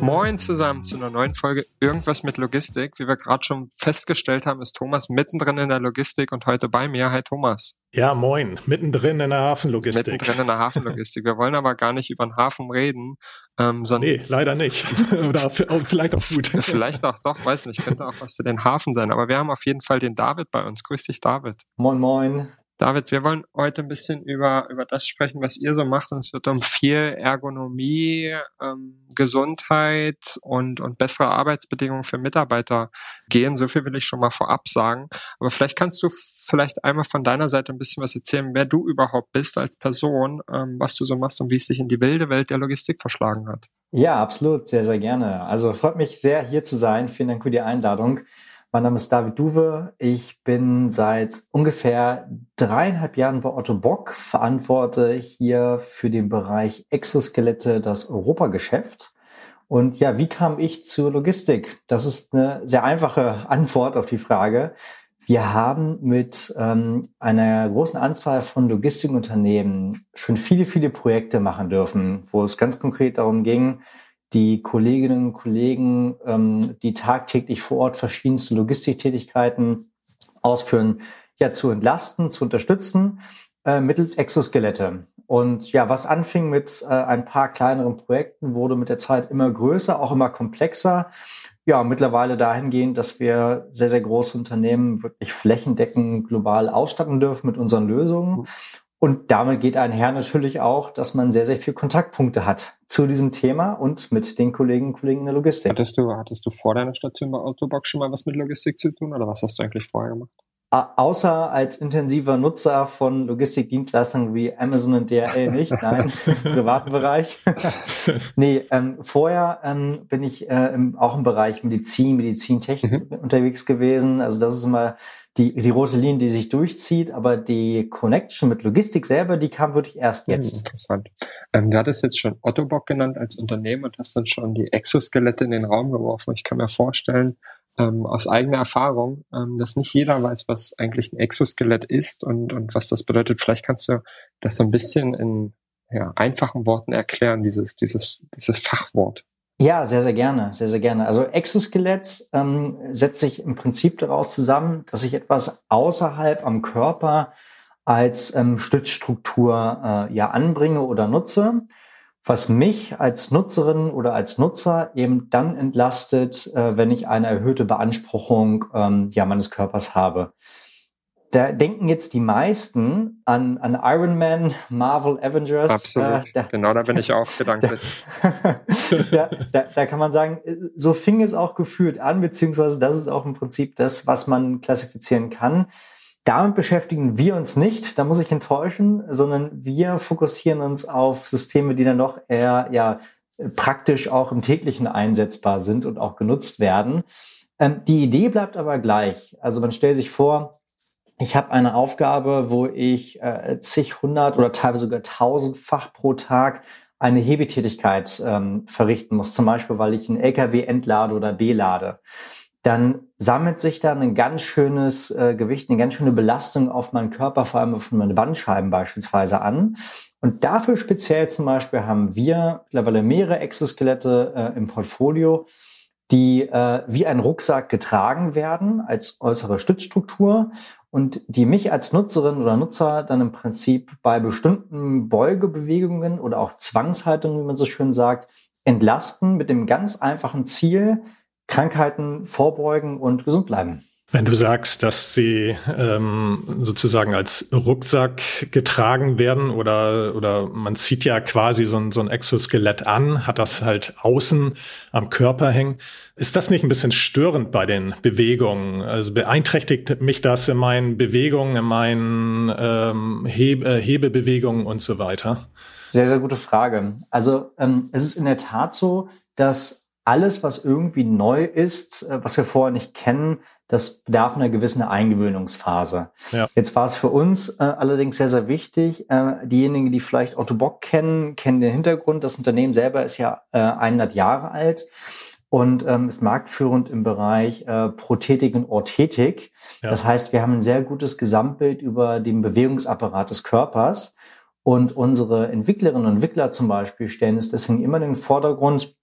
Moin zusammen zu einer neuen Folge Irgendwas mit Logistik. Wie wir gerade schon festgestellt haben, ist Thomas mittendrin in der Logistik und heute bei mir. Hi Thomas. Ja, moin. Mittendrin in der Hafenlogistik. Mittendrin in der Hafenlogistik. Wir wollen aber gar nicht über den Hafen reden. Ähm, sondern nee, leider nicht. Oder vielleicht auch gut. vielleicht auch doch, weiß nicht. Könnte auch was für den Hafen sein. Aber wir haben auf jeden Fall den David bei uns. Grüß dich, David. Moin, moin. David, wir wollen heute ein bisschen über, über das sprechen, was ihr so macht. Und es wird um viel Ergonomie, ähm, Gesundheit und, und bessere Arbeitsbedingungen für Mitarbeiter gehen. So viel will ich schon mal vorab sagen. Aber vielleicht kannst du vielleicht einmal von deiner Seite ein bisschen was erzählen, wer du überhaupt bist als Person, ähm, was du so machst und wie es dich in die wilde Welt der Logistik verschlagen hat. Ja, absolut. Sehr, sehr gerne. Also freut mich sehr, hier zu sein. Vielen Dank für die Einladung. Mein Name ist David Duwe. Ich bin seit ungefähr dreieinhalb Jahren bei Otto Bock, verantworte hier für den Bereich Exoskelette das Europageschäft. Und ja, wie kam ich zur Logistik? Das ist eine sehr einfache Antwort auf die Frage. Wir haben mit ähm, einer großen Anzahl von Logistikunternehmen schon viele, viele Projekte machen dürfen, wo es ganz konkret darum ging, die Kolleginnen und Kollegen, ähm, die tagtäglich vor Ort verschiedenste Logistiktätigkeiten ausführen, ja, zu entlasten, zu unterstützen, äh, mittels Exoskelette. Und ja, was anfing mit äh, ein paar kleineren Projekten, wurde mit der Zeit immer größer, auch immer komplexer. Ja, mittlerweile dahingehend, dass wir sehr, sehr große Unternehmen wirklich flächendeckend global ausstatten dürfen mit unseren Lösungen. Und damit geht einher natürlich auch, dass man sehr, sehr viel Kontaktpunkte hat zu diesem Thema und mit den Kolleginnen und Kollegen in der Logistik. Hattest du, hattest du vor deiner Station bei Autobox schon mal was mit Logistik zu tun oder was hast du eigentlich vorher gemacht? Außer als intensiver Nutzer von Logistikdienstleistungen wie Amazon und DHL nicht, nein, im privaten Bereich. nee, ähm, vorher ähm, bin ich äh, im, auch im Bereich Medizin, Medizintechnik mhm. unterwegs gewesen. Also das ist immer die, die rote Linie, die sich durchzieht, aber die Connection mit Logistik selber, die kam wirklich erst hm, jetzt. Interessant. Ähm, du hattest jetzt schon Ottobock genannt als Unternehmen und hast dann schon die Exoskelette in den Raum geworfen. Ich kann mir vorstellen, ähm, aus eigener Erfahrung, ähm, dass nicht jeder weiß, was eigentlich ein Exoskelett ist und, und was das bedeutet. Vielleicht kannst du das so ein bisschen in ja, einfachen Worten erklären, dieses, dieses, dieses Fachwort. Ja, sehr, sehr gerne, sehr, sehr gerne. Also Exoskelett ähm, setzt sich im Prinzip daraus zusammen, dass ich etwas außerhalb am Körper als ähm, Stützstruktur äh, ja anbringe oder nutze was mich als Nutzerin oder als Nutzer eben dann entlastet, äh, wenn ich eine erhöhte Beanspruchung ähm, ja, meines Körpers habe. Da denken jetzt die meisten an, an Iron Man, Marvel, Avengers. Absolut. Äh, da, genau, da bin ich auch gedanklich. da, da, da kann man sagen, so fing es auch gefühlt an, beziehungsweise das ist auch im Prinzip das, was man klassifizieren kann. Damit beschäftigen wir uns nicht, da muss ich enttäuschen, sondern wir fokussieren uns auf Systeme, die dann doch eher ja praktisch auch im täglichen einsetzbar sind und auch genutzt werden. Ähm, die Idee bleibt aber gleich. Also man stellt sich vor, ich habe eine Aufgabe, wo ich äh, zig, hundert oder teilweise sogar tausendfach pro Tag eine Hebetätigkeit ähm, verrichten muss. Zum Beispiel, weil ich einen LKW entlade oder belade dann sammelt sich da ein ganz schönes äh, Gewicht, eine ganz schöne Belastung auf meinen Körper, vor allem auf meine Bandscheiben beispielsweise an. Und dafür speziell zum Beispiel haben wir mittlerweile mehrere Exoskelette äh, im Portfolio, die äh, wie ein Rucksack getragen werden als äußere Stützstruktur und die mich als Nutzerin oder Nutzer dann im Prinzip bei bestimmten Beugebewegungen oder auch Zwangshaltungen, wie man so schön sagt, entlasten mit dem ganz einfachen Ziel, Krankheiten vorbeugen und gesund bleiben. Wenn du sagst, dass sie ähm, sozusagen als Rucksack getragen werden oder, oder man zieht ja quasi so ein, so ein Exoskelett an, hat das halt außen am Körper hängen. Ist das nicht ein bisschen störend bei den Bewegungen? Also beeinträchtigt mich das in meinen Bewegungen, in meinen ähm, Heb äh, Hebebewegungen und so weiter? Sehr, sehr gute Frage. Also ähm, es ist in der Tat so, dass alles, was irgendwie neu ist, äh, was wir vorher nicht kennen, das bedarf einer gewissen Eingewöhnungsphase. Ja. Jetzt war es für uns äh, allerdings sehr, sehr wichtig. Äh, diejenigen, die vielleicht Autobock kennen, kennen den Hintergrund. Das Unternehmen selber ist ja äh, 100 Jahre alt und ähm, ist marktführend im Bereich äh, Prothetik und Orthetik. Ja. Das heißt, wir haben ein sehr gutes Gesamtbild über den Bewegungsapparat des Körpers. Und unsere Entwicklerinnen und Entwickler zum Beispiel stellen es deswegen immer in den Vordergrund,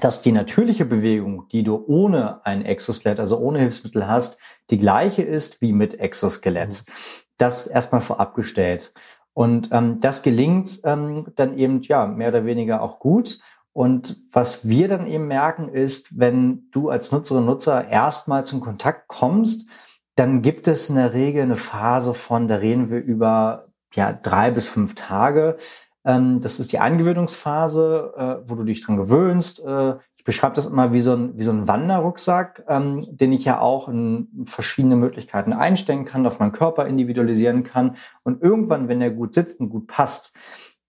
dass die natürliche Bewegung, die du ohne ein Exoskelett, also ohne Hilfsmittel hast, die gleiche ist wie mit Exoskelett. Mhm. Das erstmal vorab gestellt. Und ähm, das gelingt ähm, dann eben ja mehr oder weniger auch gut. Und was wir dann eben merken ist, wenn du als Nutzerin Nutzer erstmal zum Kontakt kommst, dann gibt es in der Regel eine Phase von, da reden wir über ja drei bis fünf Tage, das ist die Eingewöhnungsphase, äh, wo du dich dran gewöhnst. Äh, ich beschreibe das immer wie so ein, wie so ein Wanderrucksack, ähm, den ich ja auch in verschiedene Möglichkeiten einstellen kann, auf meinen Körper individualisieren kann. Und irgendwann, wenn der gut sitzt und gut passt,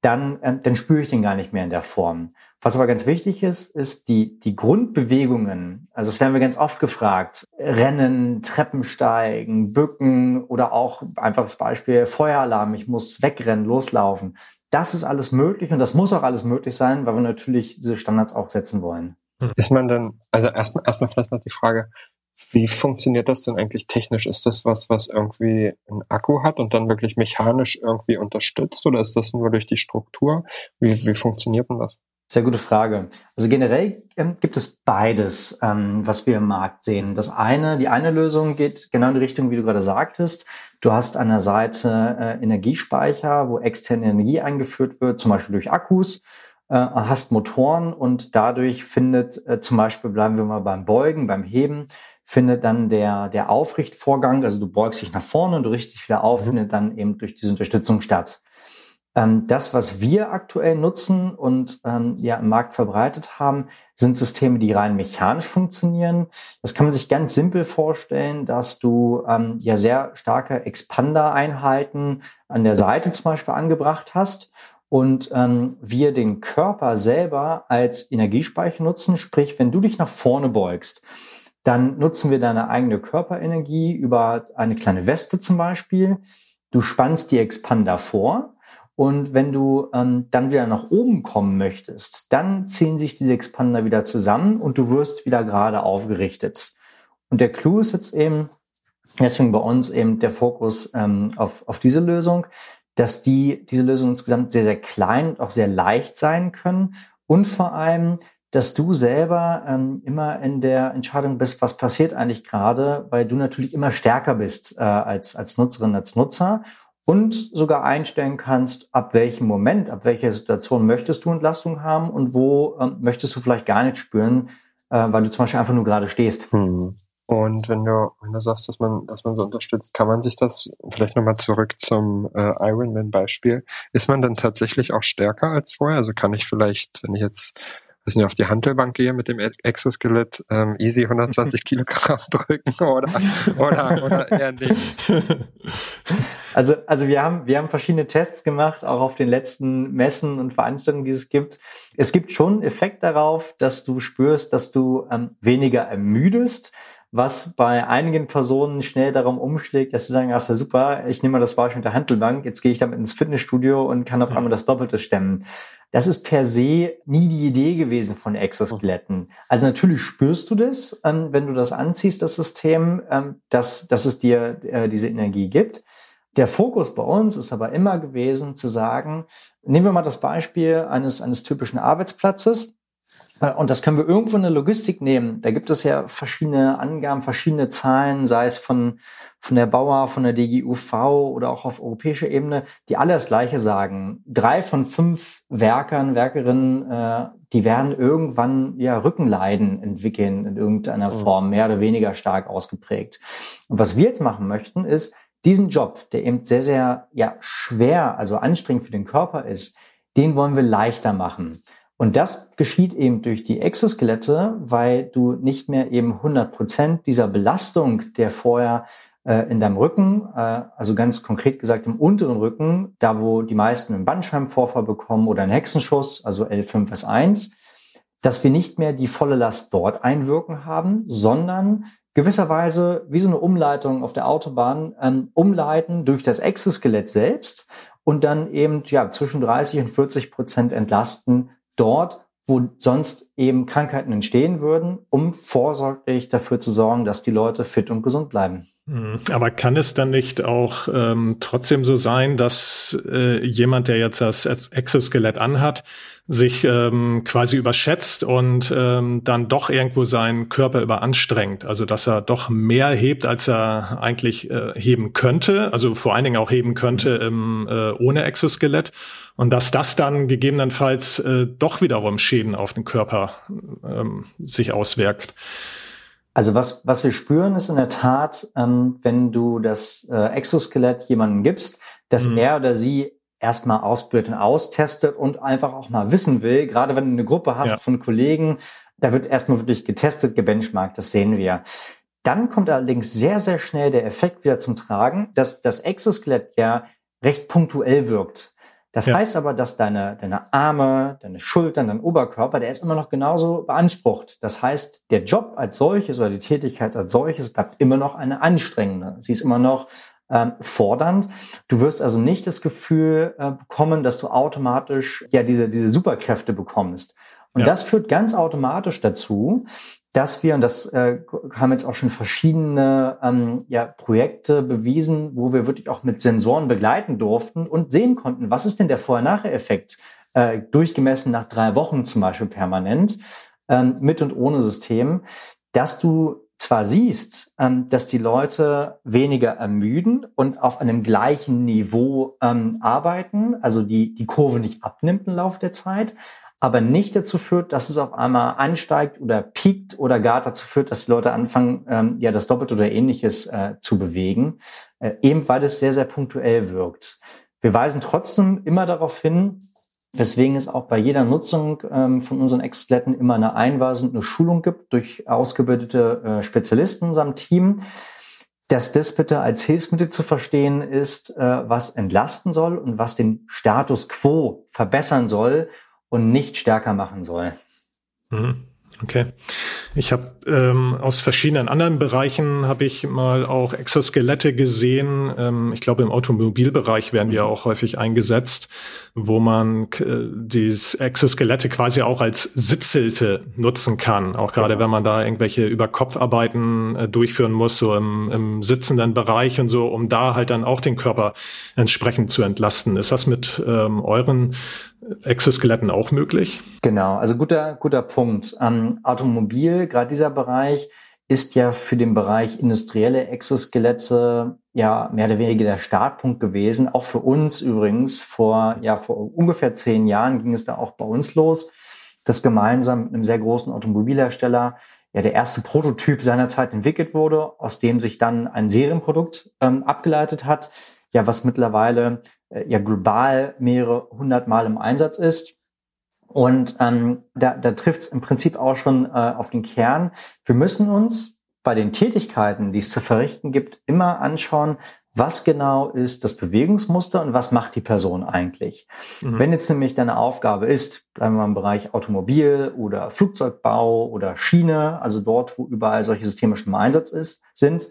dann, äh, dann spüre ich den gar nicht mehr in der Form. Was aber ganz wichtig ist, ist die, die Grundbewegungen. Also das werden wir ganz oft gefragt. Rennen, Treppensteigen, Bücken oder auch einfaches Beispiel Feueralarm. Ich muss wegrennen, loslaufen. Das ist alles möglich und das muss auch alles möglich sein, weil wir natürlich diese Standards auch setzen wollen. Hm. Ist man denn, also erstmal erstmal vielleicht noch die Frage, wie funktioniert das denn eigentlich technisch? Ist das was, was irgendwie einen Akku hat und dann wirklich mechanisch irgendwie unterstützt oder ist das nur durch die Struktur? Wie, wie funktioniert denn das? Sehr gute Frage. Also generell ähm, gibt es beides, ähm, was wir im Markt sehen. Das eine, die eine Lösung geht genau in die Richtung, wie du gerade sagtest. Du hast an der Seite äh, Energiespeicher, wo externe Energie eingeführt wird, zum Beispiel durch Akkus, äh, hast Motoren und dadurch findet äh, zum Beispiel, bleiben wir mal beim Beugen, beim Heben, findet dann der, der Aufrichtvorgang, also du beugst dich nach vorne und du richtest dich wieder auf, mhm. findet dann eben durch diese Unterstützung statt. Ähm, das, was wir aktuell nutzen und ähm, ja im Markt verbreitet haben, sind Systeme, die rein mechanisch funktionieren. Das kann man sich ganz simpel vorstellen, dass du ähm, ja sehr starke Expander-Einheiten an der Seite zum Beispiel angebracht hast und ähm, wir den Körper selber als Energiespeicher nutzen. Sprich, wenn du dich nach vorne beugst, dann nutzen wir deine eigene Körperenergie über eine kleine Weste zum Beispiel. Du spannst die Expander vor und wenn du ähm, dann wieder nach oben kommen möchtest, dann ziehen sich diese Expander wieder zusammen und du wirst wieder gerade aufgerichtet. Und der Clou ist jetzt eben, deswegen bei uns eben der Fokus ähm, auf, auf diese Lösung, dass die, diese Lösung insgesamt sehr, sehr klein und auch sehr leicht sein können und vor allem, dass du selber ähm, immer in der Entscheidung bist, was passiert eigentlich gerade, weil du natürlich immer stärker bist äh, als, als Nutzerin, als Nutzer und sogar einstellen kannst, ab welchem Moment, ab welcher Situation möchtest du Entlastung haben und wo ähm, möchtest du vielleicht gar nicht spüren, äh, weil du zum Beispiel einfach nur gerade stehst. Hm. Und wenn du, wenn du sagst, dass man, dass man so unterstützt, kann man sich das vielleicht nochmal zurück zum äh, Ironman-Beispiel. Ist man dann tatsächlich auch stärker als vorher? Also kann ich vielleicht, wenn ich jetzt weiß nicht, auf die Handelbank gehe mit dem Exoskelett, ähm, easy 120 Kilogramm drücken oder, oder, oder eher nicht? Also, also wir haben, wir haben verschiedene Tests gemacht, auch auf den letzten Messen und Veranstaltungen, die es gibt. Es gibt schon einen Effekt darauf, dass du spürst, dass du ähm, weniger ermüdest was bei einigen Personen schnell darum umschlägt, dass sie sagen, ach, ja super, ich nehme mal das Beispiel mit der Handelbank, jetzt gehe ich damit ins Fitnessstudio und kann auf einmal das Doppelte stemmen. Das ist per se nie die Idee gewesen von Exoskeletten. Also natürlich spürst du das, ähm, wenn du das anziehst, das System, ähm, dass, dass es dir äh, diese Energie gibt. Der Fokus bei uns ist aber immer gewesen zu sagen, nehmen wir mal das Beispiel eines, eines typischen Arbeitsplatzes. Äh, und das können wir irgendwo in der Logistik nehmen. Da gibt es ja verschiedene Angaben, verschiedene Zahlen, sei es von, von der Bauer, von der DGUV oder auch auf europäischer Ebene, die alle das Gleiche sagen. Drei von fünf Werkern, Werkerinnen, äh, die werden irgendwann ja Rückenleiden entwickeln in irgendeiner mhm. Form, mehr oder weniger stark ausgeprägt. Und was wir jetzt machen möchten, ist, diesen Job, der eben sehr, sehr ja, schwer, also anstrengend für den Körper ist, den wollen wir leichter machen. Und das geschieht eben durch die Exoskelette, weil du nicht mehr eben 100 Prozent dieser Belastung, der vorher äh, in deinem Rücken, äh, also ganz konkret gesagt im unteren Rücken, da wo die meisten einen Bandscheibenvorfall bekommen oder einen Hexenschuss, also L5S1, dass wir nicht mehr die volle Last dort einwirken haben, sondern gewisserweise wie so eine Umleitung auf der Autobahn ähm, umleiten durch das Exoskelett selbst und dann eben ja zwischen 30 und 40 Prozent entlasten dort, wo sonst eben Krankheiten entstehen würden, um vorsorglich dafür zu sorgen, dass die Leute fit und gesund bleiben. Mhm. Aber kann es dann nicht auch ähm, trotzdem so sein, dass äh, jemand, der jetzt das Exoskelett anhat, sich ähm, quasi überschätzt und ähm, dann doch irgendwo seinen Körper überanstrengt? Also dass er doch mehr hebt, als er eigentlich äh, heben könnte, also vor allen Dingen auch heben könnte im, äh, ohne Exoskelett und dass das dann gegebenenfalls äh, doch wiederum Schäden auf den Körper ähm, sich auswirkt. Also was, was wir spüren, ist in der Tat, ähm, wenn du das äh, Exoskelett jemandem gibst, dass mhm. er oder sie erstmal ausbildet und austestet und einfach auch mal wissen will, gerade wenn du eine Gruppe hast ja. von Kollegen, da wird erstmal wirklich getestet, gebenchmarkt, das sehen wir. Dann kommt allerdings sehr, sehr schnell der Effekt wieder zum Tragen, dass das Exoskelett ja recht punktuell wirkt. Das ja. heißt aber, dass deine, deine Arme, deine Schultern, dein Oberkörper, der ist immer noch genauso beansprucht. Das heißt, der Job als solches oder die Tätigkeit als solches bleibt immer noch eine anstrengende. Sie ist immer noch ähm, fordernd. Du wirst also nicht das Gefühl äh, bekommen, dass du automatisch ja diese, diese Superkräfte bekommst. Und ja. das führt ganz automatisch dazu, dass wir, und das äh, haben jetzt auch schon verschiedene ähm, ja, Projekte bewiesen, wo wir wirklich auch mit Sensoren begleiten durften und sehen konnten, was ist denn der Vorher-Nachher-Effekt, äh, durchgemessen nach drei Wochen zum Beispiel permanent, ähm, mit und ohne System, dass du zwar siehst, ähm, dass die Leute weniger ermüden und auf einem gleichen Niveau ähm, arbeiten, also die, die Kurve nicht abnimmt im Laufe der Zeit, aber nicht dazu führt, dass es auf einmal ansteigt oder piekt oder gar dazu führt, dass die Leute anfangen, ähm, ja, das Doppelte oder ähnliches äh, zu bewegen, äh, eben weil es sehr, sehr punktuell wirkt. Wir weisen trotzdem immer darauf hin, weswegen es auch bei jeder Nutzung ähm, von unseren Exoskeletten immer eine Einweisung, eine Schulung gibt durch ausgebildete äh, Spezialisten in unserem Team, dass das bitte als Hilfsmittel zu verstehen ist, äh, was entlasten soll und was den Status quo verbessern soll und nicht stärker machen soll. Mhm. Okay. Ich habe ähm, aus verschiedenen anderen Bereichen habe ich mal auch Exoskelette gesehen. Ähm, ich glaube im Automobilbereich werden die ja auch häufig eingesetzt, wo man äh, dieses Exoskelette quasi auch als Sitzhilfe nutzen kann. Auch gerade genau. wenn man da irgendwelche Überkopfarbeiten äh, durchführen muss, so im, im sitzenden Bereich und so, um da halt dann auch den Körper entsprechend zu entlasten. Ist das mit ähm, euren Exoskeletten auch möglich? Genau, also guter, guter Punkt. Ähm, Automobil, gerade dieser Bereich, ist ja für den Bereich industrielle Exoskelette ja mehr oder weniger der Startpunkt gewesen. Auch für uns übrigens. Vor, ja, vor ungefähr zehn Jahren ging es da auch bei uns los, dass gemeinsam mit einem sehr großen Automobilhersteller ja der erste Prototyp seinerzeit entwickelt wurde, aus dem sich dann ein Serienprodukt ähm, abgeleitet hat, ja, was mittlerweile ja global mehrere hundert Mal im Einsatz ist. Und ähm, da, da trifft es im Prinzip auch schon äh, auf den Kern. Wir müssen uns bei den Tätigkeiten, die es zu verrichten gibt, immer anschauen, was genau ist das Bewegungsmuster und was macht die Person eigentlich. Mhm. Wenn jetzt nämlich deine Aufgabe ist, bleiben wir im Bereich Automobil oder Flugzeugbau oder Schiene, also dort, wo überall solche Systeme schon im Einsatz ist, sind,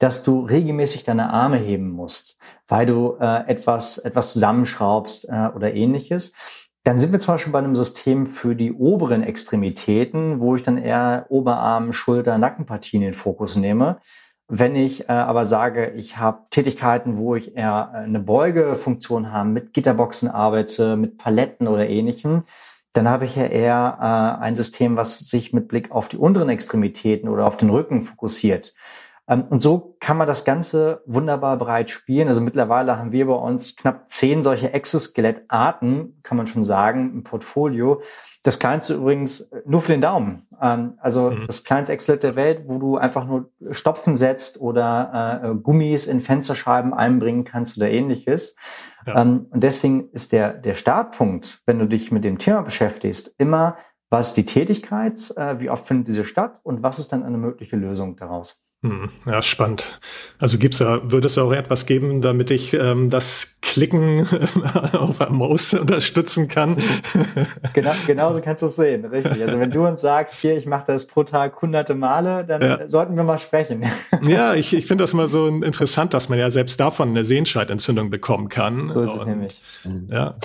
dass du regelmäßig deine Arme heben musst, weil du äh, etwas, etwas zusammenschraubst äh, oder ähnliches. Dann sind wir zum Beispiel bei einem System für die oberen Extremitäten, wo ich dann eher Oberarm, Schulter, Nackenpartien in den Fokus nehme. Wenn ich äh, aber sage, ich habe Tätigkeiten, wo ich eher äh, eine Beugefunktion habe, mit Gitterboxen arbeite, mit Paletten oder ähnlichem, dann habe ich ja eher äh, ein System, was sich mit Blick auf die unteren Extremitäten oder auf den Rücken fokussiert. Ähm, und so kann man das Ganze wunderbar breit spielen. Also mittlerweile haben wir bei uns knapp zehn solche Exoskelettarten, kann man schon sagen, im Portfolio. Das kleinste übrigens äh, nur für den Daumen. Ähm, also mhm. das kleinste Exoskelett der Welt, wo du einfach nur Stopfen setzt oder äh, Gummis in Fensterscheiben einbringen kannst oder ähnliches. Ja. Ähm, und deswegen ist der, der Startpunkt, wenn du dich mit dem Thema beschäftigst, immer, was ist die Tätigkeit, äh, wie oft findet diese statt und was ist dann eine mögliche Lösung daraus? Hm, ja, spannend. Also gibt's da, würde es auch etwas geben, damit ich ähm, das Klicken auf der Maus unterstützen kann? genau, genauso kannst du es sehen, richtig. Also wenn du uns sagst, hier, ich mache das pro Tag hunderte Male, dann ja. sollten wir mal sprechen. ja, ich, ich finde das mal so interessant, dass man ja selbst davon eine Sehenscheidentzündung bekommen kann. So ist es und, nämlich. Ja.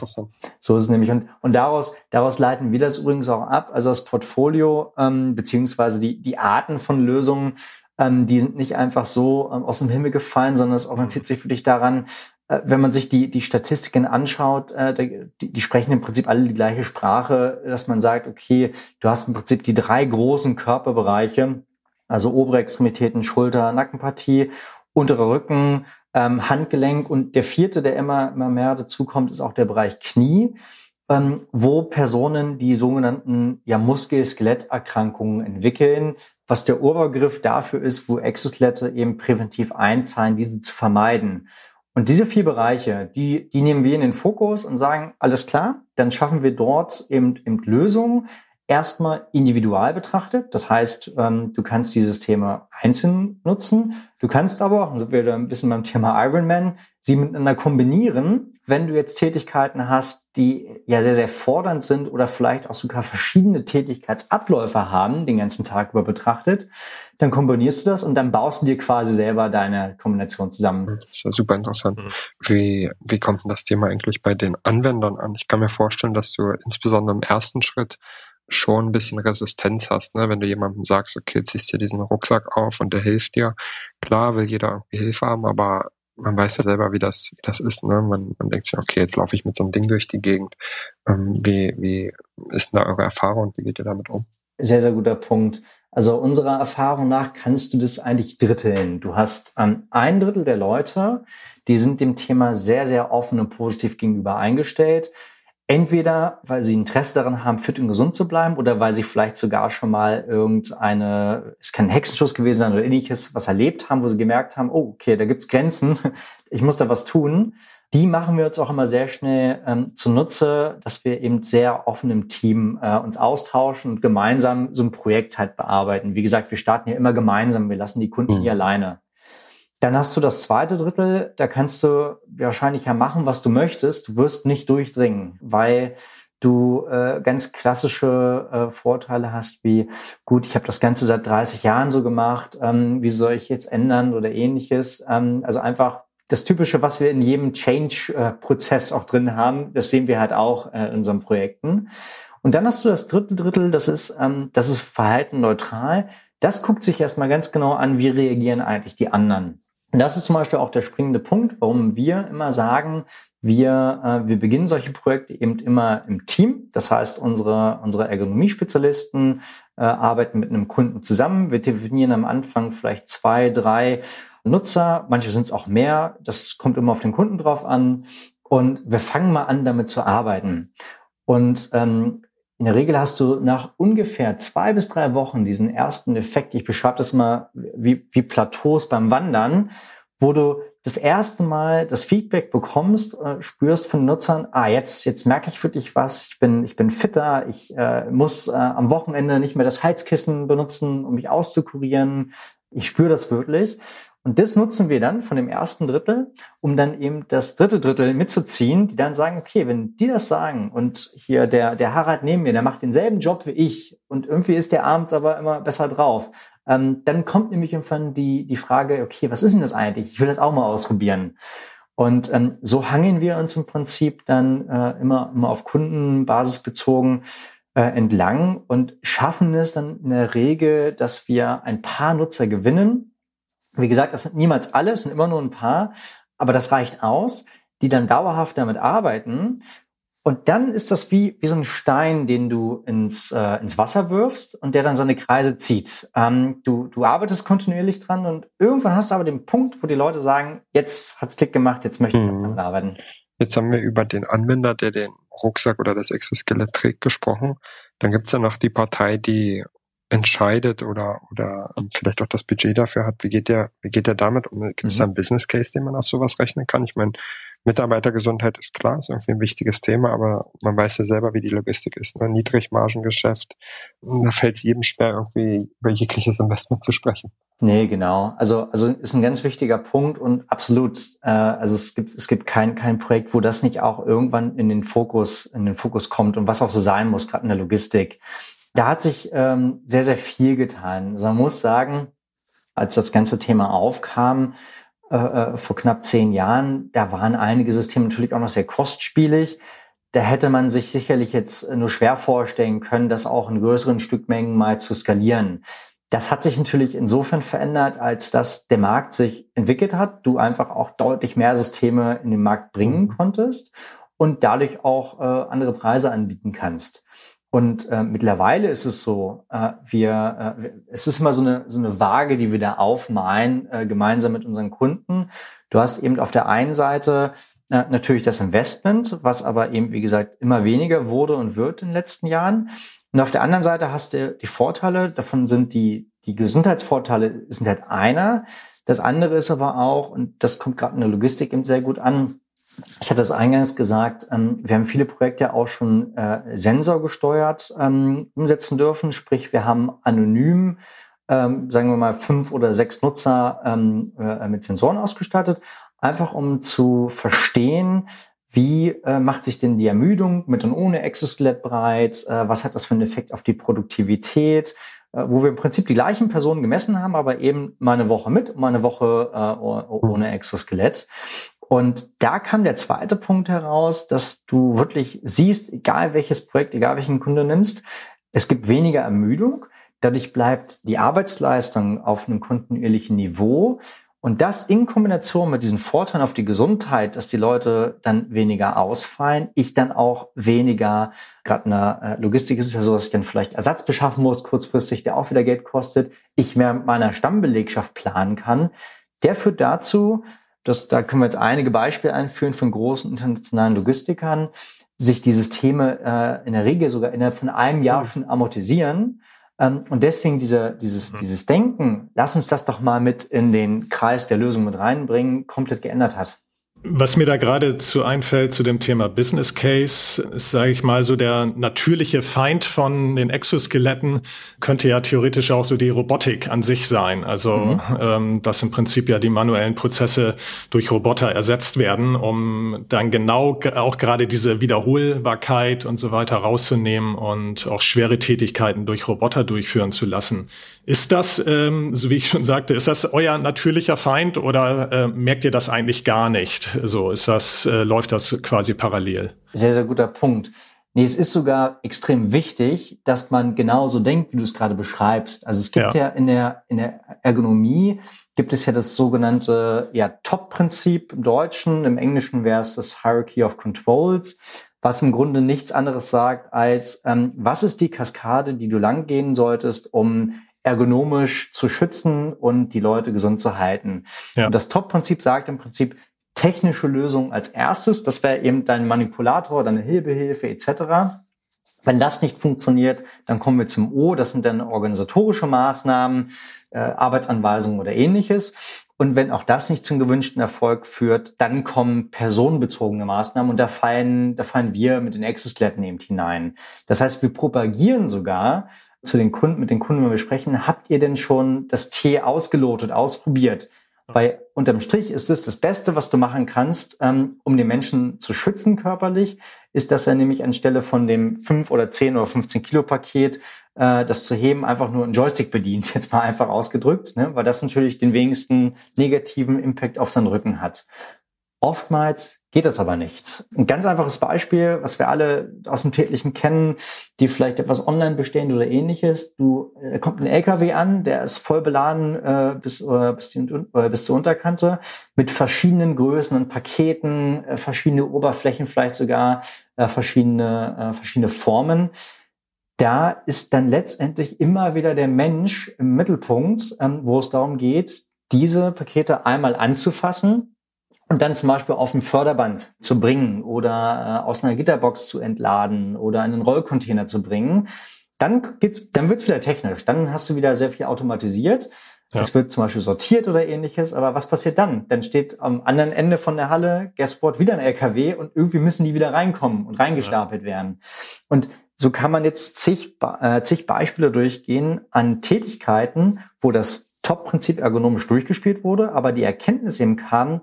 So ist es nämlich. Und, und daraus, daraus leiten wir das übrigens auch ab. Also das Portfolio, ähm, beziehungsweise die, die Arten von Lösungen, ähm, die sind nicht einfach so ähm, aus dem Himmel gefallen, sondern es orientiert sich wirklich daran, äh, wenn man sich die, die Statistiken anschaut, äh, die, die sprechen im Prinzip alle die gleiche Sprache, dass man sagt, okay, du hast im Prinzip die drei großen Körperbereiche, also obere Extremitäten, Schulter, Nackenpartie, unterer Rücken, ähm, Handgelenk und der vierte, der immer, immer mehr dazukommt, ist auch der Bereich Knie ähm, wo Personen die sogenannten ja, Muskel-Skeletterkrankungen entwickeln, was der Obergriff dafür ist, wo Exoskelette eben präventiv einzahlen, diese zu vermeiden. Und diese vier Bereiche, die, die nehmen wir in den Fokus und sagen, alles klar, dann schaffen wir dort eben, eben Lösungen, erstmal individual betrachtet. Das heißt, ähm, du kannst die Systeme einzeln nutzen. Du kannst aber, und sind wir da ein bisschen beim Thema Ironman, sie miteinander kombinieren, wenn du jetzt Tätigkeiten hast, die ja sehr, sehr fordernd sind oder vielleicht auch sogar verschiedene Tätigkeitsabläufe haben, den ganzen Tag über betrachtet, dann kombinierst du das und dann baust du dir quasi selber deine Kombination zusammen. Das ist ja super interessant. Mhm. Wie, wie kommt denn das Thema eigentlich bei den Anwendern an? Ich kann mir vorstellen, dass du insbesondere im ersten Schritt schon ein bisschen Resistenz hast, ne? wenn du jemandem sagst, okay, ziehst dir diesen Rucksack auf und der hilft dir. Klar will jeder irgendwie Hilfe haben, aber man weiß ja selber, wie das, wie das ist. Ne? Man, man denkt sich, okay, jetzt laufe ich mit so einem Ding durch die Gegend. Ähm, wie, wie ist denn da eure Erfahrung wie geht ihr damit um? Sehr, sehr guter Punkt. Also unserer Erfahrung nach kannst du das eigentlich dritteln. Du hast ähm, ein Drittel der Leute, die sind dem Thema sehr, sehr offen und positiv gegenüber eingestellt. Entweder, weil sie Interesse daran haben, fit und gesund zu bleiben, oder weil sie vielleicht sogar schon mal irgendeine, es kann ein Hexenschuss gewesen sein oder ähnliches, was erlebt haben, wo sie gemerkt haben, oh, okay, da gibt's Grenzen, ich muss da was tun. Die machen wir uns auch immer sehr schnell ähm, zunutze, dass wir eben sehr offen im Team äh, uns austauschen und gemeinsam so ein Projekt halt bearbeiten. Wie gesagt, wir starten ja immer gemeinsam, wir lassen die Kunden mhm. nie alleine. Dann hast du das zweite Drittel, da kannst du wahrscheinlich ja machen, was du möchtest. Du wirst nicht durchdringen, weil du äh, ganz klassische äh, Vorteile hast, wie gut, ich habe das Ganze seit 30 Jahren so gemacht, ähm, wie soll ich jetzt ändern oder ähnliches. Ähm, also einfach das Typische, was wir in jedem Change-Prozess auch drin haben, das sehen wir halt auch äh, in unseren Projekten. Und dann hast du das dritte Drittel, das ist, ähm, das ist Verhalten neutral. Das guckt sich erstmal ganz genau an, wie reagieren eigentlich die anderen. Das ist zum Beispiel auch der springende Punkt, warum wir immer sagen, wir, äh, wir beginnen solche Projekte eben immer im Team. Das heißt, unsere, unsere Ergonomie-Spezialisten äh, arbeiten mit einem Kunden zusammen. Wir definieren am Anfang vielleicht zwei, drei Nutzer. Manche sind es auch mehr. Das kommt immer auf den Kunden drauf an. Und wir fangen mal an, damit zu arbeiten. Und ähm, in der Regel hast du nach ungefähr zwei bis drei Wochen diesen ersten Effekt, ich beschreibe das mal wie, wie Plateaus beim Wandern, wo du das erste Mal das Feedback bekommst, äh, spürst von Nutzern, ah, jetzt, jetzt merke ich wirklich was, ich bin, ich bin fitter, ich äh, muss äh, am Wochenende nicht mehr das Heizkissen benutzen, um mich auszukurieren. Ich spüre das wirklich. Und das nutzen wir dann von dem ersten Drittel, um dann eben das dritte Drittel mitzuziehen, die dann sagen, okay, wenn die das sagen und hier der, der Harald neben mir, der macht denselben Job wie ich und irgendwie ist der abends aber immer besser drauf, ähm, dann kommt nämlich irgendwann die, die Frage, okay, was ist denn das eigentlich? Ich will das auch mal ausprobieren. Und ähm, so hangeln wir uns im Prinzip dann äh, immer, immer auf Kundenbasis bezogen äh, entlang und schaffen es dann in der Regel, dass wir ein paar Nutzer gewinnen, wie gesagt, das sind niemals alle, es sind immer nur ein paar, aber das reicht aus, die dann dauerhaft damit arbeiten. Und dann ist das wie, wie so ein Stein, den du ins, äh, ins Wasser wirfst und der dann seine Kreise zieht. Ähm, du, du arbeitest kontinuierlich dran und irgendwann hast du aber den Punkt, wo die Leute sagen, jetzt hat's Klick gemacht, jetzt möchte ich mhm. arbeiten. Jetzt haben wir über den Anwender, der den Rucksack oder das Exoskelett trägt, gesprochen. Dann gibt's ja noch die Partei, die entscheidet oder, oder ähm, vielleicht auch das Budget dafür hat, wie geht der, wie geht der damit um? Gibt es mhm. da einen Business Case, den man auf sowas rechnen kann? Ich meine, Mitarbeitergesundheit ist klar, ist irgendwie ein wichtiges Thema, aber man weiß ja selber, wie die Logistik ist. Ne? Niedrigmargengeschäft, da fällt es jedem schwer, irgendwie über jegliches Investment zu sprechen. Nee, genau. Also, also ist ein ganz wichtiger Punkt und absolut. Äh, also es gibt es gibt kein kein Projekt, wo das nicht auch irgendwann in den Fokus in den Fokus kommt und was auch so sein muss, gerade in der Logistik. Da hat sich ähm, sehr sehr viel getan. Also man muss sagen, als das ganze Thema aufkam äh, äh, vor knapp zehn Jahren, da waren einige Systeme natürlich auch noch sehr kostspielig. Da hätte man sich sicherlich jetzt nur schwer vorstellen können, das auch in größeren Stückmengen mal zu skalieren. Das hat sich natürlich insofern verändert, als dass der Markt sich entwickelt hat, du einfach auch deutlich mehr Systeme in den Markt bringen mhm. konntest und dadurch auch äh, andere Preise anbieten kannst. Und äh, mittlerweile ist es so, äh, wir, äh, es ist immer so eine, so eine Waage, die wir da aufmalen, äh, gemeinsam mit unseren Kunden. Du hast eben auf der einen Seite äh, natürlich das Investment, was aber eben, wie gesagt, immer weniger wurde und wird in den letzten Jahren. Und auf der anderen Seite hast du die Vorteile, davon sind die, die Gesundheitsvorteile sind halt einer. Das andere ist aber auch, und das kommt gerade in der Logistik eben sehr gut an, ich hatte es eingangs gesagt, ähm, wir haben viele Projekte auch schon äh, sensorgesteuert ähm, umsetzen dürfen. Sprich, wir haben anonym, ähm, sagen wir mal, fünf oder sechs Nutzer ähm, äh, mit Sensoren ausgestattet, einfach um zu verstehen, wie äh, macht sich denn die Ermüdung mit und ohne Exoskelett breit? Äh, was hat das für einen Effekt auf die Produktivität? Äh, wo wir im Prinzip die gleichen Personen gemessen haben, aber eben mal eine Woche mit, mal eine Woche äh, ohne Exoskelett. Und da kam der zweite Punkt heraus, dass du wirklich siehst, egal welches Projekt, egal welchen Kunde nimmst, es gibt weniger Ermüdung. Dadurch bleibt die Arbeitsleistung auf einem kontinuierlichen Niveau. Und das in Kombination mit diesen Vorteilen auf die Gesundheit, dass die Leute dann weniger ausfallen, ich dann auch weniger, gerade in der äh, Logistik ist es ja so, dass ich dann vielleicht Ersatz beschaffen muss, kurzfristig, der auch wieder Geld kostet, ich mehr mit meiner Stammbelegschaft planen kann, der führt dazu, dass da können wir jetzt einige Beispiele einführen von großen internationalen Logistikern, sich die Systeme äh, in der Regel sogar innerhalb von einem Jahr schon amortisieren ähm, und deswegen diese, dieses, mhm. dieses Denken, lass uns das doch mal mit in den Kreis der Lösung mit reinbringen, komplett geändert hat. Was mir da gerade zu einfällt zu dem Thema Business Case, ist, sage ich mal, so der natürliche Feind von den Exoskeletten könnte ja theoretisch auch so die Robotik an sich sein. Also mhm. ähm, dass im Prinzip ja die manuellen Prozesse durch Roboter ersetzt werden, um dann genau auch gerade diese Wiederholbarkeit und so weiter rauszunehmen und auch schwere Tätigkeiten durch Roboter durchführen zu lassen. Ist das, ähm, so wie ich schon sagte, ist das euer natürlicher Feind oder äh, merkt ihr das eigentlich gar nicht? So ist das, äh, läuft das quasi parallel? Sehr, sehr guter Punkt. Nee, es ist sogar extrem wichtig, dass man genauso denkt, wie du es gerade beschreibst. Also es gibt ja, ja in der, in der Ergonomie gibt es ja das sogenannte ja, Top-Prinzip im Deutschen. Im Englischen wäre es das Hierarchy of Controls, was im Grunde nichts anderes sagt als, ähm, was ist die Kaskade, die du lang gehen solltest, um ergonomisch zu schützen und die Leute gesund zu halten. Ja. Und das Top-Prinzip sagt im Prinzip technische Lösung als erstes. Das wäre eben dein Manipulator, deine Hilbehilfe etc. Wenn das nicht funktioniert, dann kommen wir zum O. Das sind dann organisatorische Maßnahmen, äh, Arbeitsanweisungen oder ähnliches. Und wenn auch das nicht zum gewünschten Erfolg führt, dann kommen personenbezogene Maßnahmen und da fallen, da fallen wir mit den Exoskeletten eben hinein. Das heißt, wir propagieren sogar, zu den Kunden, mit den Kunden, wenn wir sprechen, habt ihr denn schon das Tee ausgelotet, ausprobiert? Weil unterm Strich ist es das Beste, was du machen kannst, ähm, um den Menschen zu schützen körperlich, ist, dass er nämlich anstelle von dem 5 oder 10 oder 15 Kilo Paket, äh, das zu heben, einfach nur einen Joystick bedient, jetzt mal einfach ausgedrückt, ne? weil das natürlich den wenigsten negativen Impact auf seinen Rücken hat. Oftmals geht das aber nicht. Ein ganz einfaches Beispiel, was wir alle aus dem täglichen kennen, die vielleicht etwas online bestehen oder ähnliches. Du äh, kommt ein LKW an, der ist voll beladen äh, bis, äh, bis, die, äh, bis zur Unterkante mit verschiedenen Größen und Paketen, äh, verschiedene Oberflächen, vielleicht sogar äh, verschiedene, äh, verschiedene Formen. Da ist dann letztendlich immer wieder der Mensch im Mittelpunkt, ähm, wo es darum geht, diese Pakete einmal anzufassen, und dann zum Beispiel auf ein Förderband zu bringen oder äh, aus einer Gitterbox zu entladen oder einen Rollcontainer zu bringen, dann geht's, dann wird's wieder technisch. Dann hast du wieder sehr viel automatisiert. Ja. Es wird zum Beispiel sortiert oder ähnliches, aber was passiert dann? Dann steht am anderen Ende von der Halle Guestboard wieder ein LKW und irgendwie müssen die wieder reinkommen und reingestapelt ja. werden. Und so kann man jetzt zig, äh, zig Beispiele durchgehen an Tätigkeiten, wo das Top-Prinzip ergonomisch durchgespielt wurde, aber die Erkenntnis eben kam,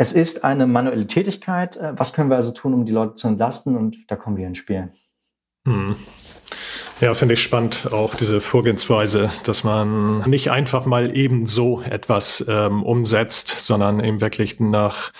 es ist eine manuelle Tätigkeit. Äh, was können wir also tun, um die Leute zu entlasten? Und da kommen wir ins Spiel. Hm. Ja, finde ich spannend, auch diese Vorgehensweise, dass man nicht einfach mal eben so etwas ähm, umsetzt, sondern eben wirklich nach,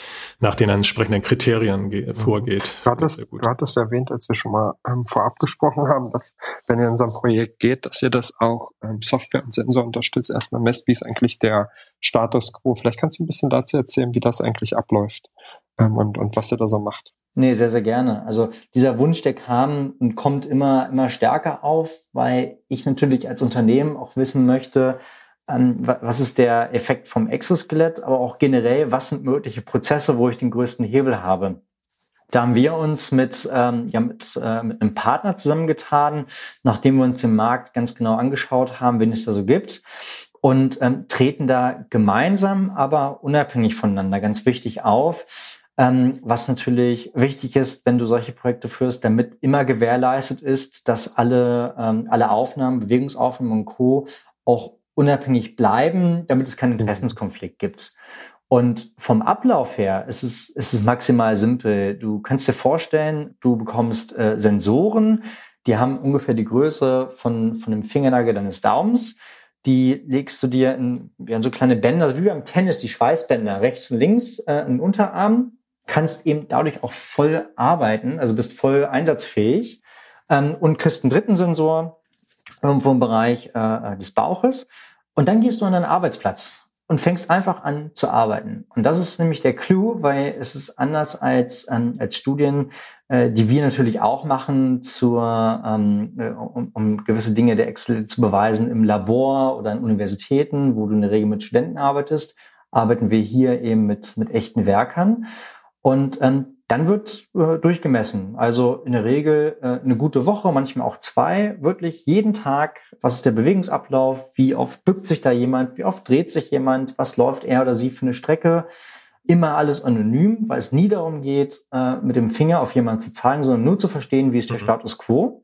nach den entsprechenden Kriterien mhm. vorgeht. Du hattest, du hattest erwähnt, als wir schon mal ähm, vorab gesprochen haben, dass wenn ihr in so ein Projekt geht, dass ihr das auch ähm, Software und Sensor unterstützt, erstmal messt, wie ist eigentlich der Status quo. Vielleicht kannst du ein bisschen dazu erzählen, wie das eigentlich abläuft ähm, und, und was ihr da so macht. Nee, sehr, sehr gerne. Also dieser Wunsch, der kam und kommt immer, immer stärker auf, weil ich natürlich als Unternehmen auch wissen möchte, ähm, was ist der Effekt vom Exoskelett, aber auch generell, was sind mögliche Prozesse, wo ich den größten Hebel habe. Da haben wir uns mit, ähm, ja, mit, äh, mit einem Partner zusammengetan, nachdem wir uns den Markt ganz genau angeschaut haben, wen es da so gibt und ähm, treten da gemeinsam, aber unabhängig voneinander ganz wichtig auf ähm, was natürlich wichtig ist, wenn du solche Projekte führst, damit immer gewährleistet ist, dass alle, ähm, alle Aufnahmen, Bewegungsaufnahmen und Co. auch unabhängig bleiben, damit es keinen Interessenskonflikt gibt. Und vom Ablauf her ist es, ist es maximal simpel. Du kannst dir vorstellen, du bekommst äh, Sensoren, die haben ungefähr die Größe von, von dem Fingernagel deines Daumens. Die legst du dir in, in so kleine Bänder, wie beim Tennis, die Schweißbänder, rechts und links äh, in den Unterarm kannst eben dadurch auch voll arbeiten, also bist voll einsatzfähig ähm, und kriegst einen dritten Sensor irgendwo im Bereich äh, des Bauches und dann gehst du an deinen Arbeitsplatz und fängst einfach an zu arbeiten. Und das ist nämlich der Clou, weil es ist anders als, ähm, als Studien, äh, die wir natürlich auch machen, zur, ähm, äh, um, um gewisse Dinge der Excel zu beweisen im Labor oder an Universitäten, wo du in der Regel mit Studenten arbeitest, arbeiten wir hier eben mit, mit echten Werkern. Und ähm, dann wird äh, durchgemessen. Also in der Regel äh, eine gute Woche, manchmal auch zwei, wirklich jeden Tag, was ist der Bewegungsablauf, wie oft bückt sich da jemand, wie oft dreht sich jemand, was läuft er oder sie für eine Strecke. Immer alles anonym, weil es nie darum geht, äh, mit dem Finger auf jemanden zu zeigen, sondern nur zu verstehen, wie ist der mhm. Status quo.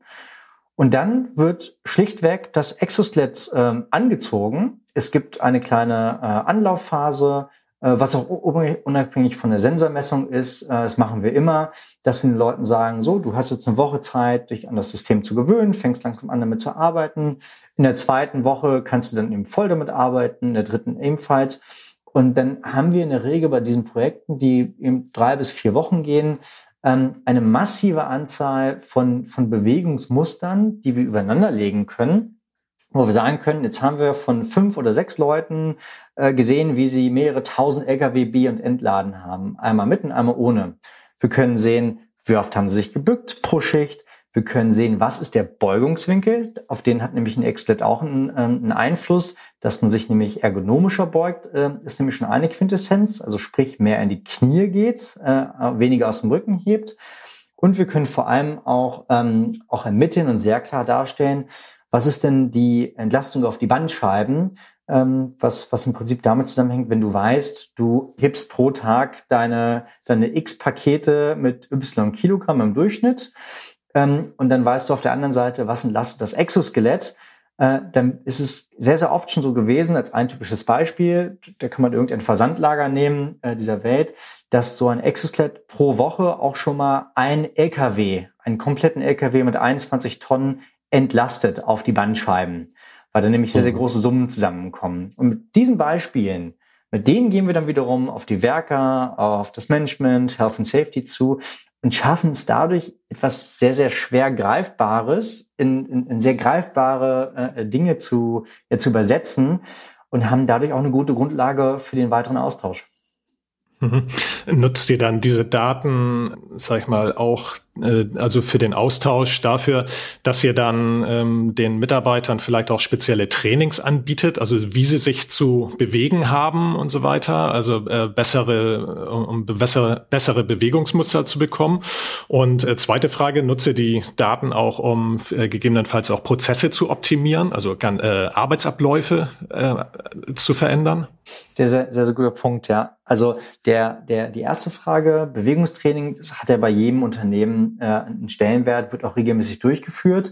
Und dann wird schlichtweg das Exoskelett äh, angezogen. Es gibt eine kleine äh, Anlaufphase, was auch unabhängig von der Sensormessung ist, äh, das machen wir immer, dass wir den Leuten sagen, so, du hast jetzt eine Woche Zeit, dich an das System zu gewöhnen, fängst langsam an damit zu arbeiten. In der zweiten Woche kannst du dann eben voll damit arbeiten, in der dritten ebenfalls. Und dann haben wir in der Regel bei diesen Projekten, die eben drei bis vier Wochen gehen, ähm, eine massive Anzahl von, von Bewegungsmustern, die wir übereinander legen können wo wir sagen können, jetzt haben wir von fünf oder sechs Leuten äh, gesehen, wie sie mehrere tausend Lkw B- und entladen haben. Einmal mit und einmal ohne. Wir können sehen, wie oft haben sie sich gebückt pro Schicht. Wir können sehen, was ist der Beugungswinkel. Auf den hat nämlich ein Exlet auch einen, ähm, einen Einfluss. Dass man sich nämlich ergonomischer beugt, äh, ist nämlich schon eine Quintessenz. Also sprich, mehr in die Knie geht, äh, weniger aus dem Rücken hebt. Und wir können vor allem auch, ähm, auch ermitteln und sehr klar darstellen, was ist denn die Entlastung auf die Bandscheiben? Ähm, was, was im Prinzip damit zusammenhängt, wenn du weißt, du hebst pro Tag deine, deine X Pakete mit Y Kilogramm im Durchschnitt. Ähm, und dann weißt du auf der anderen Seite, was entlastet das Exoskelett. Äh, dann ist es sehr, sehr oft schon so gewesen, als ein typisches Beispiel, da kann man irgendein Versandlager nehmen äh, dieser Welt, dass so ein Exoskelett pro Woche auch schon mal ein LKW, einen kompletten LKW mit 21 Tonnen entlastet auf die Bandscheiben, weil da nämlich sehr, sehr mhm. große Summen zusammenkommen. Und mit diesen Beispielen, mit denen gehen wir dann wiederum auf die Werker, auf das Management, Health and Safety zu und schaffen es dadurch etwas sehr, sehr schwer Greifbares in, in, in sehr greifbare äh, Dinge zu, ja, zu übersetzen und haben dadurch auch eine gute Grundlage für den weiteren Austausch. Mhm. Nutzt ihr dann diese Daten, sag ich mal, auch also für den Austausch dafür, dass ihr dann ähm, den Mitarbeitern vielleicht auch spezielle Trainings anbietet, also wie sie sich zu bewegen haben und so weiter, also äh, bessere, um bessere, bessere Bewegungsmuster zu bekommen. Und äh, zweite Frage, nutze die Daten auch, um äh, gegebenenfalls auch Prozesse zu optimieren, also kann, äh, Arbeitsabläufe äh, zu verändern? Sehr, sehr, sehr, sehr guter Punkt, ja. Also der, der, die erste Frage, Bewegungstraining, das hat ja bei jedem Unternehmen äh, einen Stellenwert, wird auch regelmäßig durchgeführt.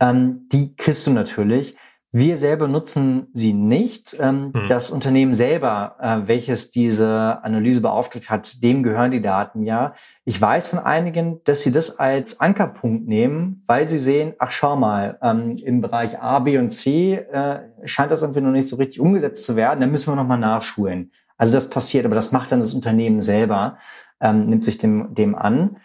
Ähm, die kriegst du natürlich. Wir selber nutzen sie nicht. Ähm, mhm. Das Unternehmen selber, äh, welches diese Analyse beauftragt hat, dem gehören die Daten ja. Ich weiß von einigen, dass sie das als Ankerpunkt nehmen, weil sie sehen, ach schau mal, ähm, im Bereich A, B und C äh, scheint das irgendwie noch nicht so richtig umgesetzt zu werden. Da müssen wir nochmal nachschulen. Also das passiert, aber das macht dann das Unternehmen selber, ähm, nimmt sich dem, dem an.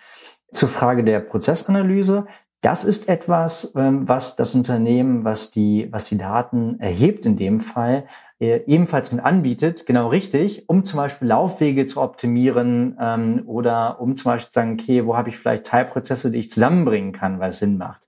Zur Frage der Prozessanalyse. Das ist etwas, ähm, was das Unternehmen, was die, was die Daten erhebt in dem Fall, äh, ebenfalls mit anbietet, genau richtig, um zum Beispiel Laufwege zu optimieren ähm, oder um zum Beispiel zu sagen, okay, wo habe ich vielleicht Teilprozesse, die ich zusammenbringen kann, weil es Sinn macht.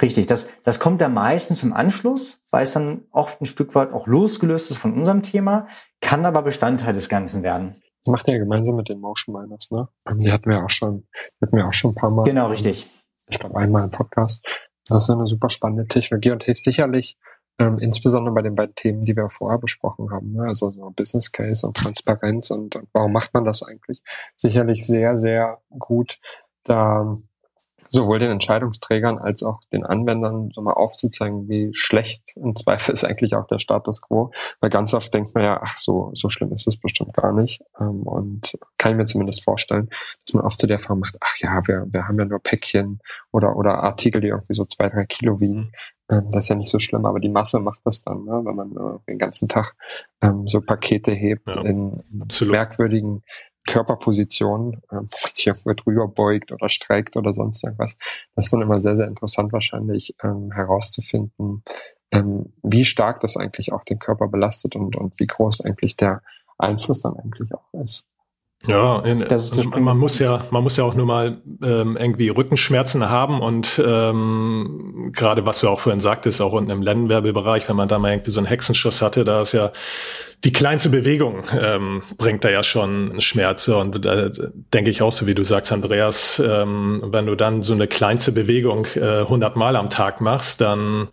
Richtig, das, das kommt da meistens im Anschluss, weil es dann oft ein Stück weit auch losgelöst ist von unserem Thema, kann aber Bestandteil des Ganzen werden. Das macht ihr gemeinsam mit den Motion Miners, ne? Die hatten wir auch schon, die hatten wir auch schon ein paar Mal. Genau, richtig ich glaube einmal im Podcast. Das ist eine super spannende Technologie und hilft sicherlich ähm, insbesondere bei den beiden Themen, die wir vorher besprochen haben, ne? also so Business Case und Transparenz und, und warum macht man das eigentlich, sicherlich sehr, sehr gut, da sowohl den Entscheidungsträgern als auch den Anwendern so mal aufzuzeigen, wie schlecht im Zweifel ist eigentlich auch der Status quo. Weil ganz oft denkt man ja, ach so, so schlimm ist es bestimmt gar nicht. Ähm, und kann ich mir zumindest vorstellen, dass man oft zu der Erfahrung macht, ach ja, wir, wir haben ja nur Päckchen oder, oder Artikel, die irgendwie so zwei, drei Kilo wiegen. Ähm, das ist ja nicht so schlimm, aber die Masse macht das dann, ne? wenn man den ganzen Tag ähm, so Pakete hebt ja, in absolut. merkwürdigen Körperposition, ähm, sich irgendwo drüber beugt oder streckt oder sonst irgendwas. Das ist dann immer sehr, sehr interessant wahrscheinlich ähm, herauszufinden, ähm, wie stark das eigentlich auch den Körper belastet und, und wie groß eigentlich der Einfluss dann eigentlich auch ist. Ja, in, also man muss ja, man muss ja auch nur mal ähm, irgendwie Rückenschmerzen haben und ähm, gerade was du auch vorhin sagtest, auch unten im Lennenwerbebereich, wenn man da mal irgendwie so einen Hexenschuss hatte, da ist ja die kleinste Bewegung ähm, bringt da ja schon Schmerze und da denke ich auch so, wie du sagst, Andreas, ähm, wenn du dann so eine kleinste Bewegung äh, 100 Mal am Tag machst, dann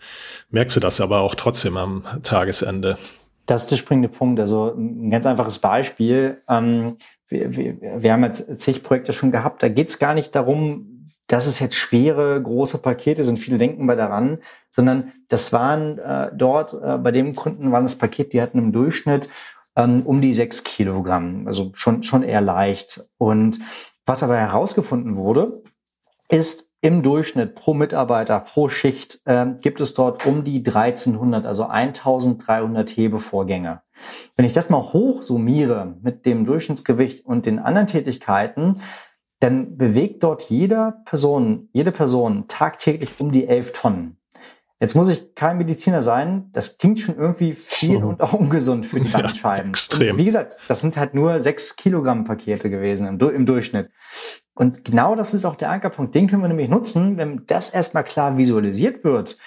merkst du das aber auch trotzdem am Tagesende. Das ist der springende Punkt. Also ein ganz einfaches Beispiel. Ähm, wir, wir, wir haben jetzt zig Projekte schon gehabt. Da geht es gar nicht darum, dass es jetzt schwere, große Pakete sind. Viele denken bei daran, sondern das waren äh, dort, äh, bei dem Kunden waren das Paket, die hatten im Durchschnitt ähm, um die sechs Kilogramm. Also schon, schon eher leicht. Und was aber herausgefunden wurde, ist, im Durchschnitt pro Mitarbeiter, pro Schicht äh, gibt es dort um die 1300, also 1300 Hebevorgänge. Wenn ich das mal hochsummiere mit dem Durchschnittsgewicht und den anderen Tätigkeiten, dann bewegt dort jeder Person, jede Person tagtäglich um die 11 Tonnen. Jetzt muss ich kein Mediziner sein. Das klingt schon irgendwie viel so. und auch ungesund für die Bandscheiben. Ja, extrem. wie gesagt, das sind halt nur sechs Kilogramm Pakete gewesen im, im Durchschnitt. Und genau das ist auch der Ankerpunkt. Den können wir nämlich nutzen, wenn das erstmal klar visualisiert wird.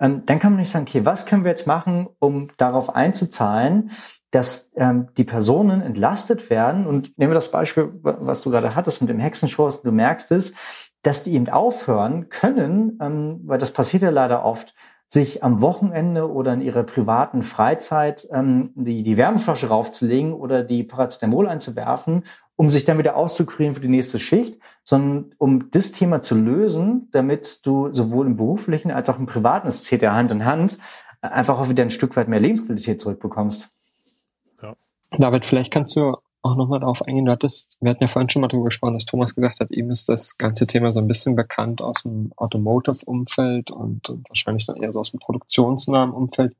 Ähm, dann kann man nicht sagen, okay, was können wir jetzt machen, um darauf einzuzahlen, dass ähm, die Personen entlastet werden. Und nehmen wir das Beispiel, was du gerade hattest mit dem Hexenschuss, du merkst es, dass die eben aufhören können, ähm, weil das passiert ja leider oft, sich am Wochenende oder in ihrer privaten Freizeit ähm, die, die Wärmeflasche raufzulegen oder die Paracetamol einzuwerfen um sich dann wieder auszukurieren für die nächste Schicht, sondern um das Thema zu lösen, damit du sowohl im beruflichen als auch im privaten, es zählt ja Hand in Hand, einfach auch wieder ein Stück weit mehr Lebensqualität zurückbekommst. Ja. David, vielleicht kannst du auch nochmal darauf eingehen. Du hattest, wir hatten ja vorhin schon mal darüber gesprochen, dass Thomas gesagt hat, ihm ist das ganze Thema so ein bisschen bekannt aus dem Automotive-Umfeld und, und wahrscheinlich dann eher so aus dem produktionsnahen Umfeld.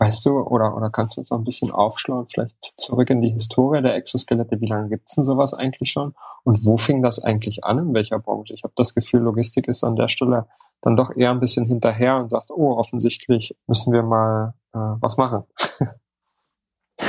Weißt du, oder, oder kannst du uns noch ein bisschen aufschlauen, vielleicht zurück in die Historie der Exoskelette? Wie lange gibt's denn sowas eigentlich schon? Und wo fing das eigentlich an? In welcher Branche? Ich habe das Gefühl, Logistik ist an der Stelle dann doch eher ein bisschen hinterher und sagt, oh, offensichtlich müssen wir mal äh, was machen.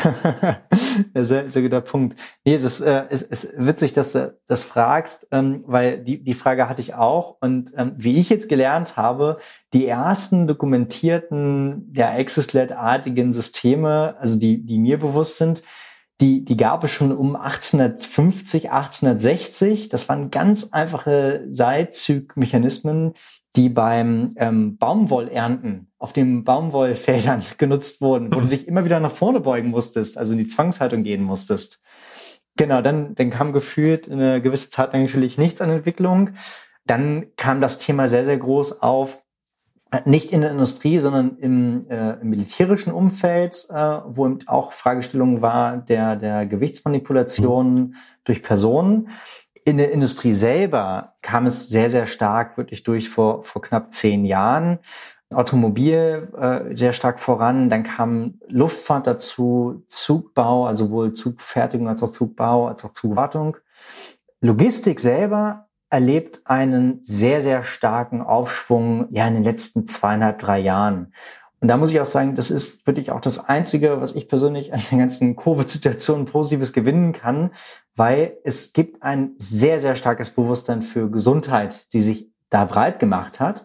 sehr, sehr guter Punkt. Nee, es ist, äh, es ist witzig, dass du das fragst, ähm, weil die, die Frage hatte ich auch. Und ähm, wie ich jetzt gelernt habe, die ersten dokumentierten, ja, Exoskelett-artigen Systeme, also die, die mir bewusst sind, die, die gab es schon um 1850, 1860. Das waren ganz einfache Seilzugmechanismen, die beim ähm, Baumwollernten auf den Baumwollfeldern genutzt wurden, wo du dich immer wieder nach vorne beugen musstest, also in die Zwangshaltung gehen musstest. Genau, dann, dann kam gefühlt eine gewisse Zeit lang natürlich nichts an Entwicklung. Dann kam das Thema sehr, sehr groß auf, nicht in der Industrie, sondern im, äh, im militärischen Umfeld, äh, wo auch Fragestellung war der, der Gewichtsmanipulation mhm. durch Personen in der Industrie selber kam es sehr, sehr stark wirklich durch vor, vor knapp zehn Jahren. Automobil äh, sehr stark voran, dann kam Luftfahrt dazu, Zugbau, also sowohl Zugfertigung als auch Zugbau, als auch Zugwartung. Logistik selber erlebt einen sehr, sehr starken Aufschwung ja in den letzten zweieinhalb, drei Jahren. Und da muss ich auch sagen, das ist wirklich auch das Einzige, was ich persönlich an den ganzen Covid-Situationen Positives gewinnen kann, weil es gibt ein sehr, sehr starkes Bewusstsein für Gesundheit, die sich da breit gemacht hat.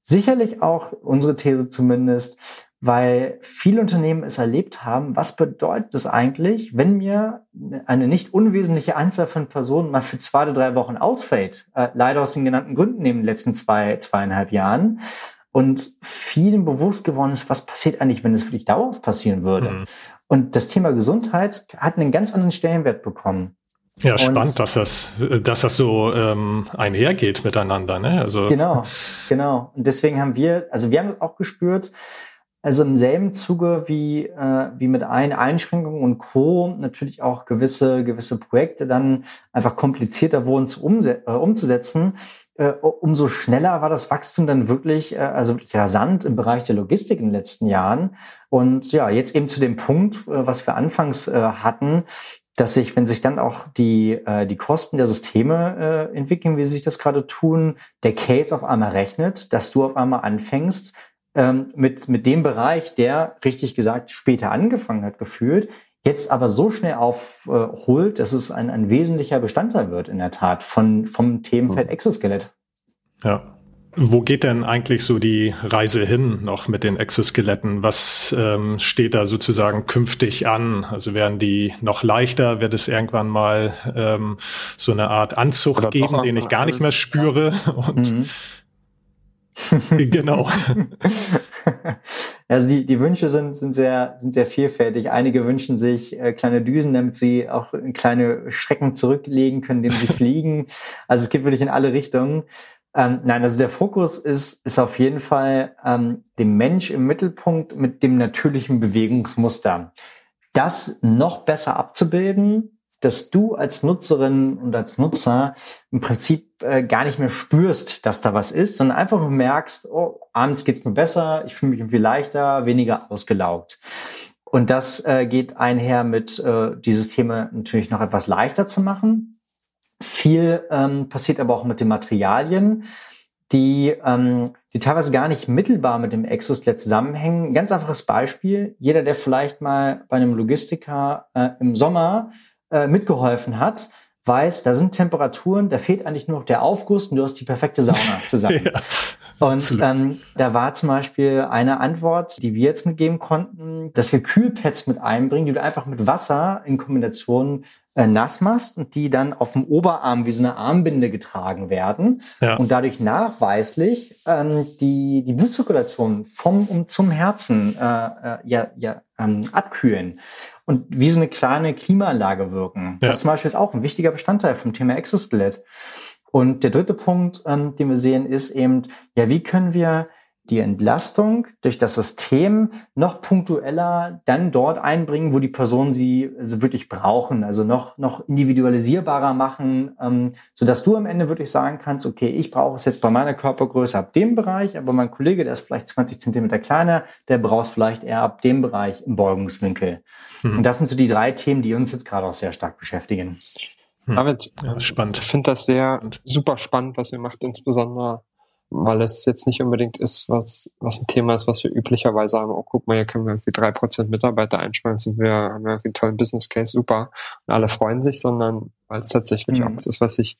Sicherlich auch unsere These zumindest, weil viele Unternehmen es erlebt haben, was bedeutet es eigentlich, wenn mir eine nicht unwesentliche Anzahl von Personen mal für zwei oder drei Wochen ausfällt, äh, leider aus den genannten Gründen in den letzten zwei, zweieinhalb Jahren, und vielen bewusst geworden ist, was passiert eigentlich, wenn es wirklich dauerhaft passieren würde. Mhm. Und das Thema Gesundheit hat einen ganz anderen Stellenwert bekommen. Ja, spannend, dass das, dass das so ähm, einhergeht miteinander. Ne? Also genau, genau. Und deswegen haben wir, also wir haben das auch gespürt, also im selben Zuge wie, äh, wie mit Ein Einschränkungen und Co. natürlich auch gewisse, gewisse Projekte dann einfach komplizierter wurden zu umse äh, umzusetzen. Äh, umso schneller war das Wachstum dann wirklich, äh, also wirklich rasant im Bereich der Logistik in den letzten Jahren. Und ja, jetzt eben zu dem Punkt, äh, was wir anfangs äh, hatten, dass sich, wenn sich dann auch die, äh, die Kosten der Systeme äh, entwickeln, wie sie sich das gerade tun, der Case auf einmal rechnet, dass du auf einmal anfängst, ähm, mit, mit dem Bereich, der, richtig gesagt, später angefangen hat, gefühlt, jetzt aber so schnell aufholt, dass es ein, ein wesentlicher Bestandteil wird, in der Tat, von, vom Themenfeld Exoskelett. Ja. Wo geht denn eigentlich so die Reise hin noch mit den Exoskeletten? Was ähm, steht da sozusagen künftig an? Also werden die noch leichter? Wird es irgendwann mal ähm, so eine Art Anzug Oder geben, den ich gar nicht mehr spüre? Und mhm. genau. Also die, die Wünsche sind, sind, sehr, sind sehr vielfältig. Einige wünschen sich äh, kleine Düsen, damit sie auch kleine Strecken zurücklegen können, indem sie fliegen. Also es geht wirklich in alle Richtungen. Ähm, nein, also der Fokus ist, ist auf jeden Fall ähm, dem Mensch im Mittelpunkt mit dem natürlichen Bewegungsmuster. Das noch besser abzubilden, dass du als Nutzerin und als Nutzer im Prinzip äh, gar nicht mehr spürst, dass da was ist, sondern einfach nur merkst, oh, abends geht's mir besser, ich fühle mich irgendwie leichter, weniger ausgelaugt. Und das äh, geht einher mit äh, dieses Thema natürlich noch etwas leichter zu machen. Viel ähm, passiert aber auch mit den Materialien, die, ähm, die teilweise gar nicht mittelbar mit dem Exoskelett zusammenhängen. Ganz einfaches Beispiel. Jeder, der vielleicht mal bei einem Logistiker äh, im Sommer äh, mitgeholfen hat, weiß, da sind Temperaturen, da fehlt eigentlich nur noch der Aufguss und du hast die perfekte Sauna zusammen. ja, und ähm, da war zum Beispiel eine Antwort, die wir jetzt mitgeben konnten, dass wir Kühlpads mit einbringen, die du einfach mit Wasser in Kombination äh, nass machst und die dann auf dem Oberarm wie so eine Armbinde getragen werden ja. und dadurch nachweislich ähm, die, die Blutzirkulation vom um zum Herzen äh, äh, ja, ja, ähm, abkühlen und wie so eine kleine Klimaanlage wirken. Ja. Das zum Beispiel ist auch ein wichtiger Bestandteil vom Thema Exoskelett. Und der dritte Punkt, ähm, den wir sehen, ist eben, ja, wie können wir die Entlastung durch das System noch punktueller dann dort einbringen, wo die Personen sie also wirklich brauchen, also noch, noch individualisierbarer machen, ähm, so dass du am Ende wirklich sagen kannst, okay, ich brauche es jetzt bei meiner Körpergröße ab dem Bereich, aber mein Kollege, der ist vielleicht 20 Zentimeter kleiner, der braucht es vielleicht eher ab dem Bereich im Beugungswinkel. Hm. Und das sind so die drei Themen, die uns jetzt gerade auch sehr stark beschäftigen. Hm. David, ja, spannend. Ich finde das sehr super spannend, was ihr macht, insbesondere weil es jetzt nicht unbedingt ist, was, was ein Thema ist, was wir üblicherweise haben. Oh, guck mal, hier können wir irgendwie drei Prozent Mitarbeiter einsparen, sind wir, haben wir irgendwie einen tollen Business Case, super. Und alle freuen sich, sondern weil es tatsächlich mhm. auch was ist, was sich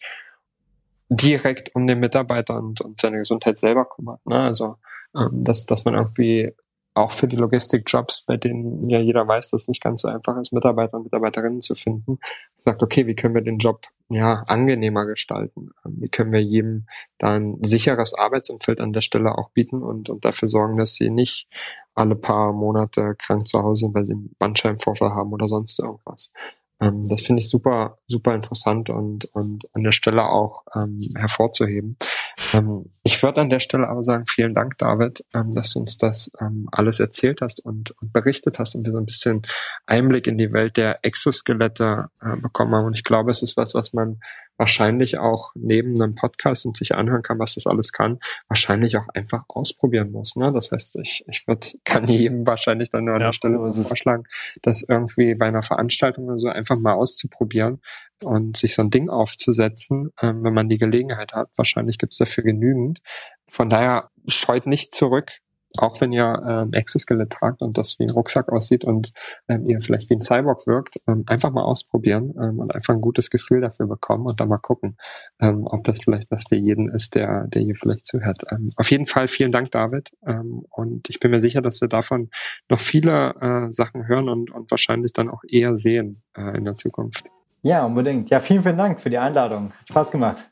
direkt um den Mitarbeiter und, und seine Gesundheit selber kümmert. Ne? Also, ähm, dass, dass man irgendwie auch für die Logistikjobs, bei denen ja jeder weiß, dass es nicht ganz so einfach ist, Mitarbeiter und Mitarbeiterinnen zu finden, sagt, okay, wie können wir den Job ja angenehmer gestalten? Wie können wir jedem dann sicheres Arbeitsumfeld an der Stelle auch bieten und, und dafür sorgen, dass sie nicht alle paar Monate krank zu Hause sind, weil sie einen Bandscheibenvorfall haben oder sonst irgendwas. Ähm, das finde ich super, super interessant und, und an der Stelle auch ähm, hervorzuheben. Ähm, ich würde an der Stelle aber sagen, vielen Dank, David, ähm, dass du uns das ähm, alles erzählt hast und, und, berichtet hast und wir so ein bisschen Einblick in die Welt der Exoskelette äh, bekommen haben. Und ich glaube, es ist was, was man wahrscheinlich auch neben einem Podcast und sich anhören kann, was das alles kann, wahrscheinlich auch einfach ausprobieren muss. Ne? Das heißt, ich, ich würd, kann jedem wahrscheinlich dann nur an ja, der Stelle vorschlagen, das irgendwie bei einer Veranstaltung oder so einfach mal auszuprobieren und sich so ein Ding aufzusetzen, ähm, wenn man die Gelegenheit hat. Wahrscheinlich gibt es dafür genügend. Von daher scheut nicht zurück, auch wenn ihr ähm, Exoskelett tragt und das wie ein Rucksack aussieht und ähm, ihr vielleicht wie ein Cyborg wirkt, ähm, einfach mal ausprobieren ähm, und einfach ein gutes Gefühl dafür bekommen und dann mal gucken, ähm, ob das vielleicht was für jeden ist, der, der hier vielleicht zuhört. Ähm, auf jeden Fall vielen Dank, David. Ähm, und ich bin mir sicher, dass wir davon noch viele äh, Sachen hören und, und wahrscheinlich dann auch eher sehen äh, in der Zukunft. Ja, unbedingt. Ja, vielen, vielen Dank für die Einladung. Spaß gemacht.